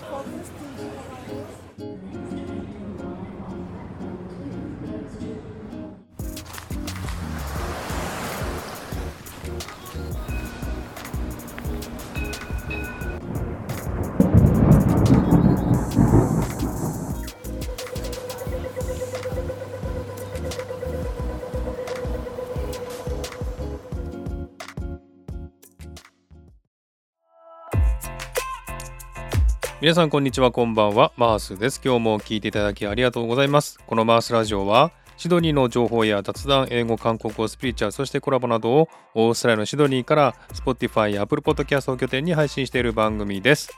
de. 皆さんこんにちはこんばんはマースです今日も聞いていただきありがとうございますこのマースラジオはシドニーの情報や雑談、英語、韓国語、スピリチュア、そしてコラボなどをオーストラリアのシドニーから Spotify や Apple Podcast を拠点に配信している番組です。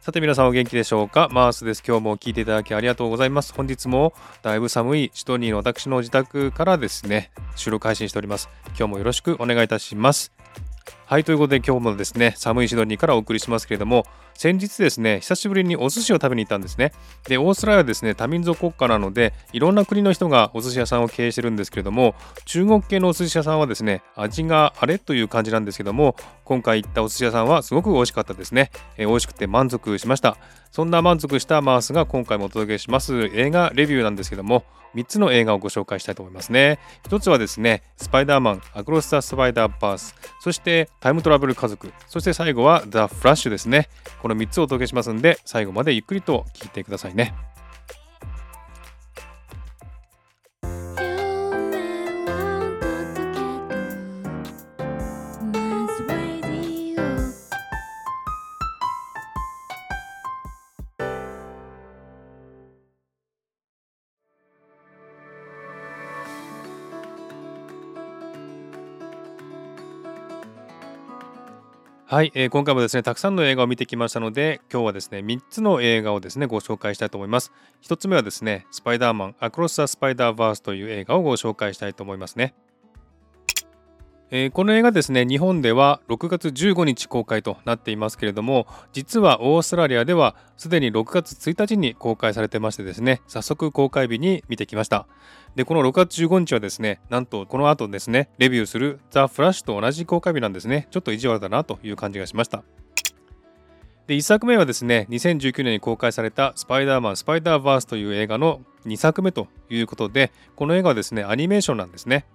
さて皆さんお元気でしょうか？マースです。今日も聞いていただきありがとうございます。本日もだいぶ寒いシドニーの私の自宅からですね、収録配信しております。今日もよろしくお願いいたします。はい、ということで今日もですね、寒いシドニーからお送りしますけれども、先日ですね、久しぶりにお寿司を食べに行ったんですね。で、オーストラリアはですね、多民族国家なので、いろんな国の人がお寿司屋さんを経営してるんですけれども、中国系のお寿司屋さんはですね、味があれという感じなんですけども、今回行ったお寿司屋さんはすごく美味しかったですね。えー、美味しくて満足しました。そんな満足したマースが今回もお届けします映画レビューなんですけども、3つの映画をご紹介したいと思いますね。1つはですね、スパイダーマン、アクロス・ザ・スパイダーバース、そしてタイムトラベル家族、そして最後はザ・フラッシュですね。この3つをお届けしますんで、最後までゆっくりと聞いてくださいね。はい、えー、今回もですねたくさんの映画を見てきましたので今日はですね3つの映画をですねご紹介したいと思います。1つ目はですねスパイダーマンアクロス・ザ・スパイダーバースという映画をご紹介したいと思いますね。えー、この映画ですね日本では6月15日公開となっていますけれども実はオーストラリアではすでに6月1日に公開されてましてですね早速公開日に見てきました。でこの6月15日はですねなんとこの後ですねレビューするザ・フラッシュと同じ公開日なんですね。ちょっと意地悪だなという感じがしました。で1作目はですね2019年に公開された「スパイダーマンスパイダーバース」という映画の2作目ということでこの映画はですねアニメーションなんですね。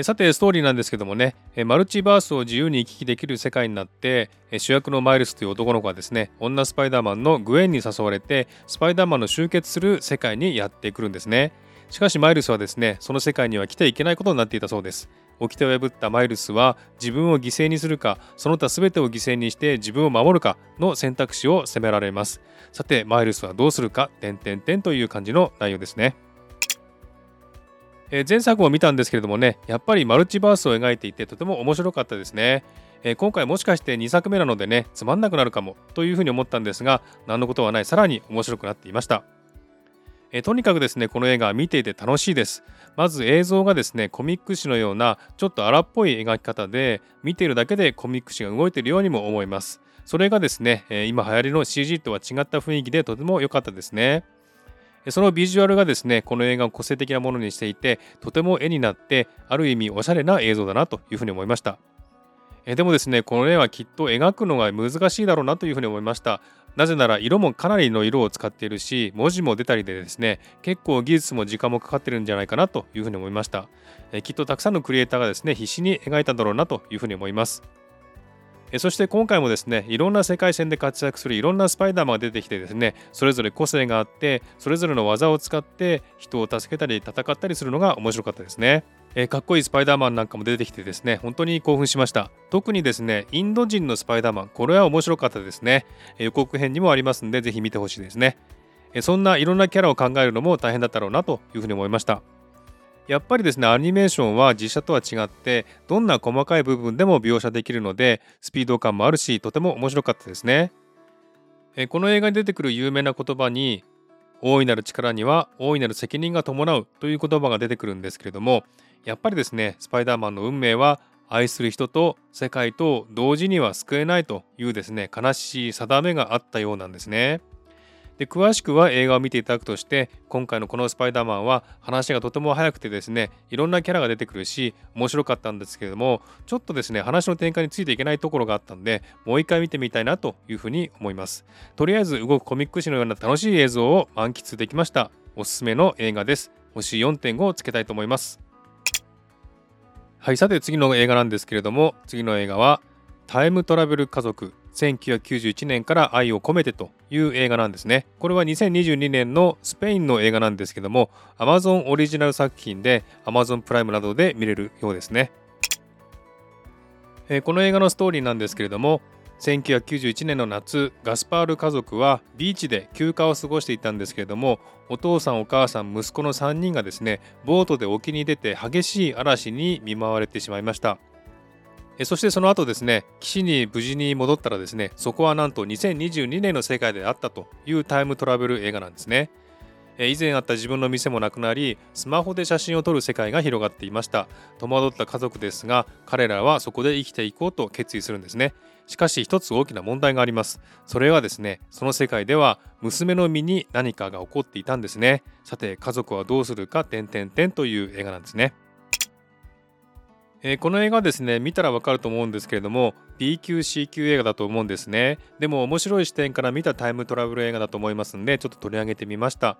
さてストーリーなんですけどもねマルチバースを自由に行き来できる世界になって主役のマイルスという男の子はですね女スパイダーマンのグエンに誘われてスパイダーマンの集結する世界にやってくるんですね。しかしマイルスはですねその世界には来ていけないことになっていたそうです。掟を破ったマイルスは自分を犠牲にするかその他全てを犠牲にして自分を守るかの選択肢を迫られます。さてマイルスはどうするか点々点という感じの内容ですね。え前作も見たんですけれどもねやっぱりマルチバースを描いていてとても面白かったですね、え今回もしかして2作目なのでねつまんなくなるかもというふうに思ったんですが何のことはないさらに面白くなっていました。えとにかくですねこの映画は見ていて楽しいです。まず映像がですねコミック誌のようなちょっと荒っぽい描き方で見ているだけでコミック誌が動いているようにも思います。それがですね今流行りの CG とは違った雰囲気でとても良かったですね。そのビジュアルがですね、この映画を個性的なものにしていて、とても絵になって、ある意味おしゃれな映像だなというふうに思いました。えでもですね、この絵はきっと描くのが難しいだろうなというふうに思いました。なぜなら色もかなりの色を使っているし、文字も出たりでですね、結構技術も時間もかかってるんじゃないかなというふうに思いました。えきっとたくさんのクリエイターがですね、必死に描いたんだろうなというふうに思います。そして今回もですねいろんな世界線で活躍するいろんなスパイダーマンが出てきてですねそれぞれ個性があってそれぞれの技を使って人を助けたり戦ったりするのが面白かったですね。えー、かっこいいスパイダーマンなんかも出てきてですね本当に興奮しました。特にですねインド人のスパイダーマンこれは面白かったですね、え、予告編にもありますんでぜひ見てほしいですね、え、そんないろんなキャラを考えるのも大変だったろうなというふうに思いました。やっぱりですねアニメーションは実写とは違ってどんな細かい部分でも描写できるのでスピード感もあるしとても面白かったですねえこの映画に出てくる有名な言葉に大いなる力には大いなる責任が伴うという言葉が出てくるんですけれどもやっぱりですねスパイダーマンの運命は愛する人と世界と同時には救えないというですね悲しい定めがあったようなんですね。で詳しくは映画を見ていただくとして今回のこのスパイダーマンは話がとても早くてですねいろんなキャラが出てくるし面白かったんですけれどもちょっとですね話の展開についていけないところがあったんでもう一回見てみたいなというふうに思います。とりあえず動くコミック誌のような楽しい映像を満喫できました。おすすめの映画です。星4.5をつけたいと思います。はいさて次の映画なんですけれども次の映画はタイムトラベル家族。1991年から愛を込めてという映画なんですね。これは2022年のスペインの映画なんですけども Amazon オリジナル作品で Amazon プライムなどで見れるようですね。えー、この映画のストーリーなんですけれども1991年の夏ガスパール家族はビーチで休暇を過ごしていたんですけれどもお父さんお母さん息子の3人がですねボートで沖に出て激しい嵐に見舞われてしまいました。そしてその後ですね岸に無事に戻ったらですねそこはなんと2022年の世界であったというタイムトラベル映画なんですね。以前あった自分の店もなくなりスマホで写真を撮る世界が広がっていました。戸惑った家族ですが彼らはそこで生きていこうと決意するんですね。しかし一つ大きな問題があります。それはですねその世界では娘の身に何かが起こっていたんですね。さて家族はどうするか点々点という映画なんですね。えー、この映画ですね見たらわかると思うんですけれども B 級 C 級映画だと思うんですね。でも面白い視点から見たタイムトラベル映画だと思いますんでちょっと取り上げてみました。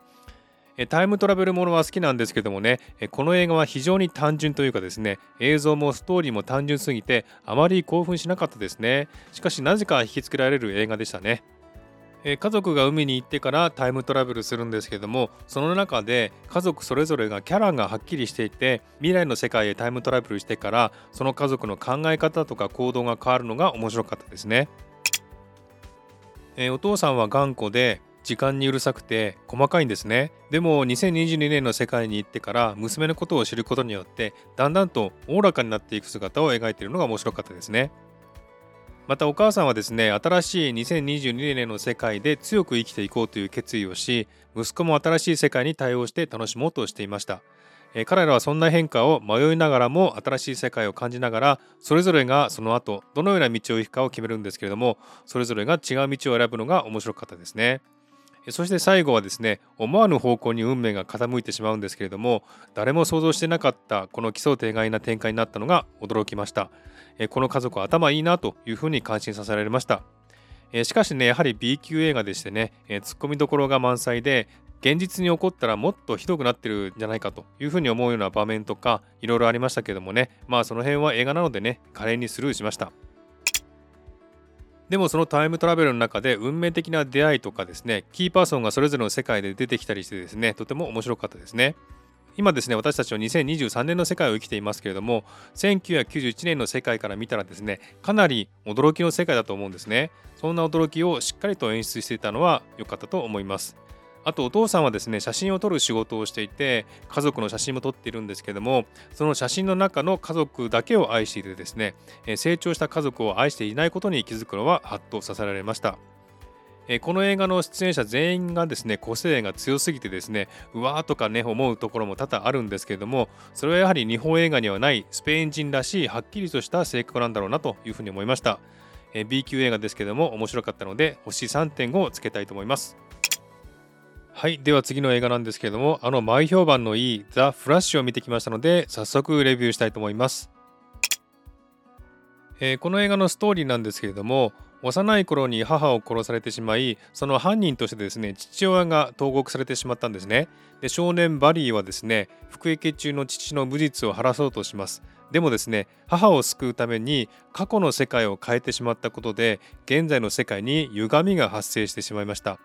タイムトラベルものは好きなんですけどもねこの映画は非常に単純というかですね映像もストーリーも単純すぎてあまり興奮しなかったですね。しかしなぜか引きつけられる映画でしたね。え家族が海に行ってからタイムトラベルするんですけどもその中で家族それぞれがキャラがはっきりしていて未来の世界へタイムトラベルしてからその家族の考え方とか行動が変わるのが面白かったですね、えお父さんは頑固で時間にうるさくて細かいんですね。でも2022年の世界に行ってから娘のことを知ることによってだんだんとおおらかになっていく姿を描いているのが面白かったですね。またお母さんはですね新しい2022年の世界で強く生きていこうという決意をし息子も新しい世界に対応して楽しもうとしていました、え彼らはそんな変化を迷いながらも新しい世界を感じながらそれぞれがその後どのような道を行くかを決めるんですけれどもそれぞれが違う道を選ぶのが面白かったですね。そして最後はですね思わぬ方向に運命が傾いてしまうんですけれども誰も想像してなかったこの奇想天外な展開になったのが驚きました。この家族は頭いいなというふうに感心させられました。しかしねやはり B 級映画でしてねツッコミどころが満載で現実に起こったらもっとひどくなってるんじゃないかというふうに思うような場面とかいろいろありましたけどもねまあその辺は映画なのでね華麗にスルーしました。でもそのタイムトラベルの中で運命的な出会いとかですねキーパーソンがそれぞれの世界で出てきたりしてですねとても面白かったですね。今ですね私たちは2023年の世界を生きていますけれども1991年の世界から見たらですねかなり驚きの世界だと思うんですね。そんな驚きをしっかりと演出していたのは良かったと思います。あとお父さんはですね写真を撮る仕事をしていて家族の写真も撮っているんですけどもその写真の中の家族だけを愛していてですね成長した家族を愛していないことに気づくのはハッとさせられました。この映画の出演者全員がですね個性が強すぎてですねうわーとかね思うところも多々あるんですけれどもそれはやはり日本映画にはないスペイン人らしいはっきりとした性格なんだろうなというふうに思いました。B 級映画ですけども面白かったので星3.5をつけたいと思います。はいでは次の映画なんですけれどもあの前評判のいいザ・フラッシュを見てきましたので早速レビューしたいと思います、えー、この映画のストーリーなんですけれども幼い頃に母を殺されてしまいその犯人としてですね父親が投獄されてしまったんですね。で少年バリーはですね服役中の父の無実を晴らそうとします。でもですね母を救うために過去の世界を変えてしまったことで現在の世界に歪みが発生してしまいました。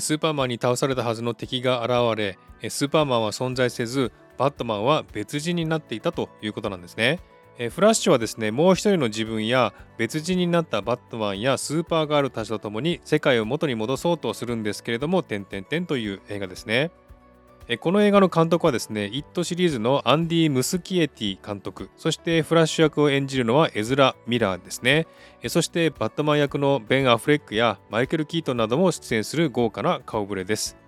スーパーマンに倒されたはずの敵が現れスーパーマンは存在せずバットマンは別人になっていたということなんですね。フラッシュはですねもう一人の自分や別人になったバットマンやスーパーガールたちと共に世界を元に戻そうとするんですけれども「点々点」という映画ですね。この映画の監督はですね、イットシリーズのアンディ・ムスキエティ監督、そしてフラッシュ役を演じるのはエズラ・ミラーですね。そしてバットマン役のベン・アフレックやマイケル・キートンなども出演する豪華な顔ぶれです。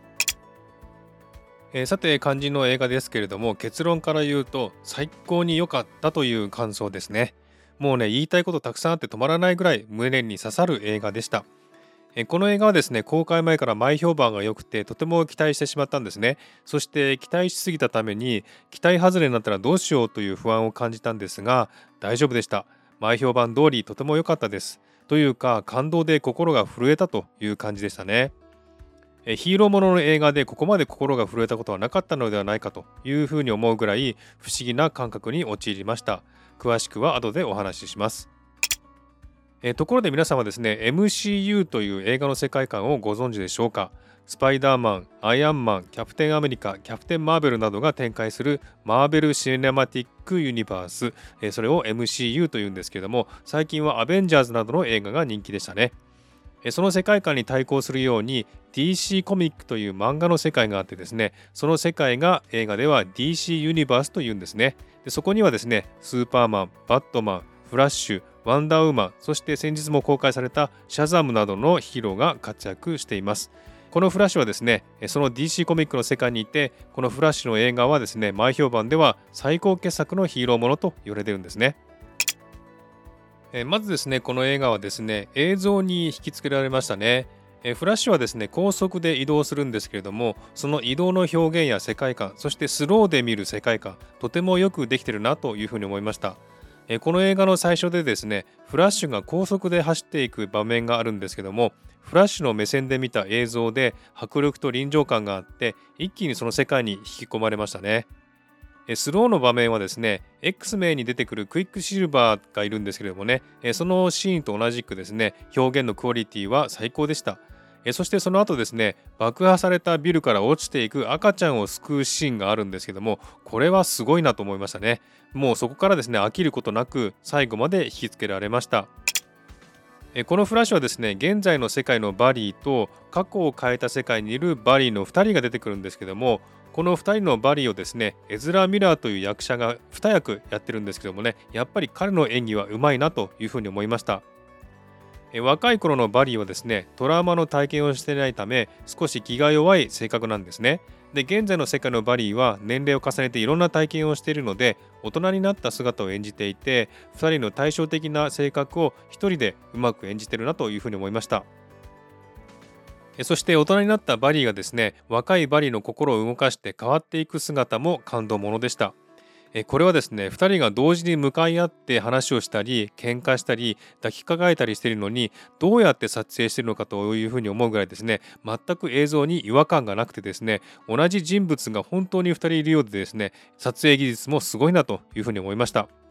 えさて肝心の映画ですけれども結論から言うと最高に良かったという感想ですねもうね言いたいことたくさんあって止まらないぐらい胸に刺さる映画でしたこの映画はですね公開前から前評判が良くてとても期待してしまったんですね。そして期待しすぎたために期待外れになったらどうしようという不安を感じたんですが大丈夫でした。前評判通りとても良かったです。というか感動で心が震えたという感じでしたね。ヒーローものの映画でここまで心が震えたことはなかったのではないかというふうに思うぐらい不思議な感覚に陥りました。詳しくは後でお話しします。えところで皆さんはですね MCU という映画の世界観をご存知でしょうか？スパイダーマン、アイアンマン、キャプテンアメリカ、キャプテンマーベルなどが展開するマーベル・シネマティック・ユニバース、えそれを MCU というんですけども最近はアベンジャーズなどの映画が人気でしたね。その世界観に対抗するように DC コミックという漫画の世界があってですねその世界が映画では DC ユニバースというんですね。でそこにはですねスーパーマンバットマンフラッシュワンダーウーマンそして先日も公開されたシャザムなどのヒーローが活躍しています。このフラッシュはですねその DC コミックの世界にいてこのフラッシュの映画はですね前評判では最高傑作のヒーローものと言われてるんですね。まずですねこの映画はですね映像に引き付けられましたね。フラッシュはですね高速で移動するんですけれどもその移動の表現や世界観そしてスローで見る世界観とてもよくできてるなというふうに思いました。この映画の最初でですねフラッシュが高速で走っていく場面があるんですけどもフラッシュの目線で見た映像で迫力と臨場感があって一気にその世界に引き込まれましたね。スローの場面はですね X 名に出てくるクイックシルバーがいるんですけれどもねそのシーンと同じくですね表現のクオリティは最高でした。そしてその後ですね爆破されたビルから落ちていく赤ちゃんを救うシーンがあるんですけどもこれはすごいなと思いましたね。もうそこからですね飽きることなく最後まで引きつけられました。このフラッシュはですね現在の世界のバリーと過去を変えた世界にいるバリーの2人が出てくるんですけどもこの2人のバリーをですねエズラ・ミラーという役者が2役やってるんですけどもねやっぱり彼の演技はうまいなというふうに思いました。若い頃のバリーはですねトラウマの体験をしていないため少し気が弱い性格なんですね。で現在の世界のバリーは年齢を重ねていろんな体験をしているので大人になった姿を演じていて2人の対照的な性格を1人でうまく演じてるなというふうに思いました。そして大人になったバリーがですね若いバリーの心を動かして変わっていく姿も感動ものでした。これはですね2人が同時に向かい合って話をしたり喧嘩したり抱きかかえたりしているのにどうやって撮影しているのかというふうに思うぐらいですね全く映像に違和感がなくてですね同じ人物が本当に2人いるようでですね撮影技術もすごいなというふうに思いました。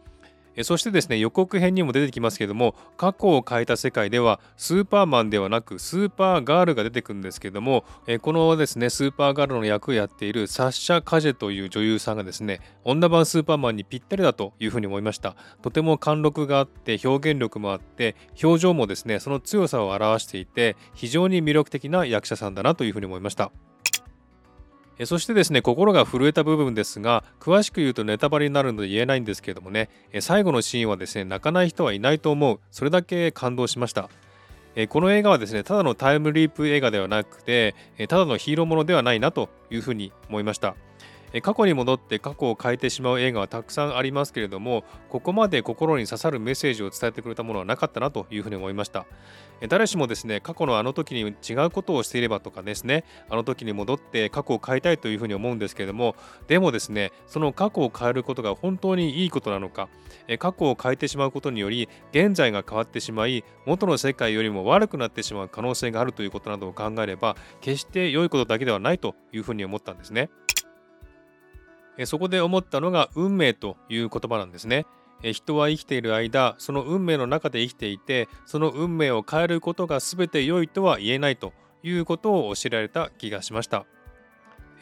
そしてですね予告編にも出てきますけども過去を変えた世界ではスーパーマンではなくスーパーガールが出てくるんですけどもこのですねスーパーガールの役をやっているサッシャ・カジェという女優さんがですね女版スーパーマンにぴったりだというふうに思いました。とても貫禄があって表現力もあって表情もですねその強さを表していて非常に魅力的な役者さんだなというふうに思いました。そしてですね心が震えた部分ですが詳しく言うとネタバレになるので言えないんですけどもね最後のシーンはですね泣かない人はいないと思う。それだけ感動しました。この映画はですねただのタイムリープ映画ではなくてただのヒーローものではないなというふうに思いました。過去に戻って過去を変えてしまう映画はたくさんありますけれどもここまで心に刺さるメッセージを伝えてくれたものはなかったなというふうに思いました誰しもですね過去のあの時に違うことをしていればとかですねあの時に戻って過去を変えたいというふうに思うんですけれどもでもですねその過去を変えることが本当にいいことなのか過去を変えてしまうことにより現在が変わってしまい元の世界よりも悪くなってしまう可能性があるということなどを考えれば決して良いことだけではないというふうに思ったんですね。そこで思ったのが運命という言葉なんですね。人は生きている間その運命の中で生きていてその運命を変えることが全て良いとは言えないということを教えられた気がしました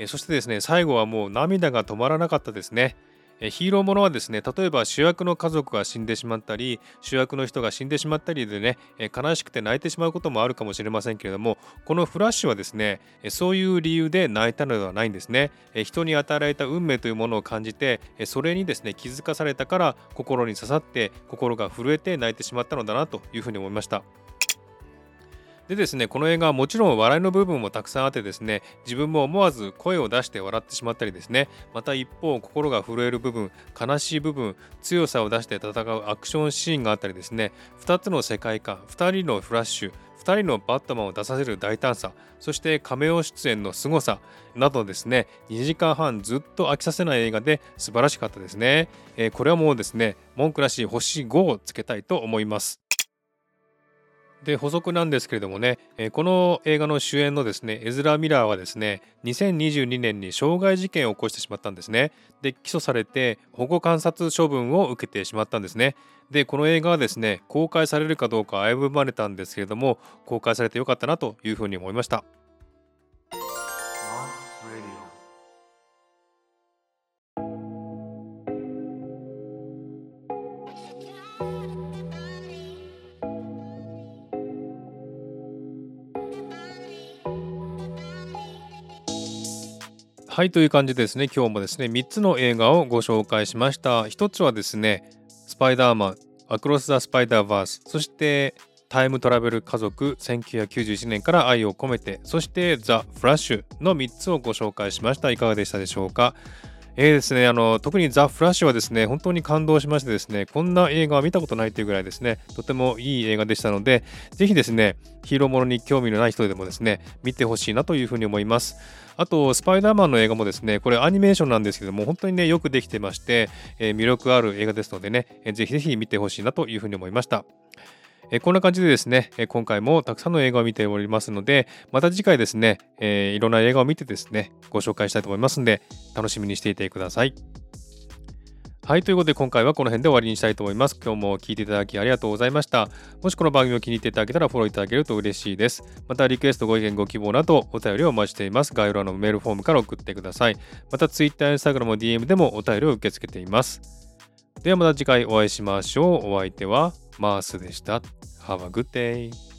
そしてですね最後はもう涙が止まらなかったですねヒーローものはですね例えば主役の家族が死んでしまったり主役の人が死んでしまったりでね悲しくて泣いてしまうこともあるかもしれませんけれどもこのフラッシュはですねそういう理由で泣いたのではないんですね。人に与えられた運命というものを感じてそれにですね気づかされたから心に刺さって心が震えて泣いてしまったのだなというふうに思いました。でですねこの映画はもちろん笑いの部分もたくさんあってですね自分も思わず声を出して笑ってしまったりですねまた一方心が震える部分悲しい部分強さを出して戦うアクションシーンがあったりですね2つの世界観2人のフラッシュ2人のバットマンを出させる大胆さそしてカメオ出演の凄さなどですね2時間半ずっと飽きさせない映画で素晴らしかったですね、えー、これはもうですね文句らしい星5をつけたいと思います。で補足なんですけれどもね、え、この映画の主演のですねエズラ・ミラーはですね2022年に傷害事件を起こしてしまったんですね。で起訴されて保護観察処分を受けてしまったんですね。でこの映画はですね公開されるかどうか危ぶまれたんですけれども公開されてよかったなというふうに思いました。はいという感じでですね。今日もですね3つの映画をご紹介しました。1つはですねスパイダーマンアクロス・ザ・スパイダーバースそしてタイムトラベル家族1991年から愛を込めてそしてザ・フラッシュの3つをご紹介しました。いかがでしたでしょうか？えーですね、あの特にザ・フラッシュはですね、本当に感動しましてですね、こんな映画は見たことないというぐらいですね、とてもいい映画でしたので、ぜひですね、ヒーローものに興味のない人でもですね、見てほしいなというふうに思います。あと、スパイダーマンの映画もですね、これアニメーションなんですけども、本当にね、よくできてまして、えー、魅力ある映画ですのでね、えー、ぜひぜひ見てほしいなというふうに思いました。えこんな感じでですね、え今回もたくさんの映画を見ておりますので、また次回ですね、え、いろんな映画を見てですね、ご紹介したいと思いますので、楽しみにしていてください。はい、ということで今回はこの辺で終わりにしたいと思います。今日も聴いていただきありがとうございました。もしこの番組を気に入っていただけたらフォローいただけると嬉しいです。またリクエスト、ご意見、ご希望などお便りをお待ちしています。概要欄のメールフォームから送ってください。また Twitter、Instagram、DM でもお便りを受け付けています。ではまた次回お会いしましょう。お相手はマースでした。Have a good day.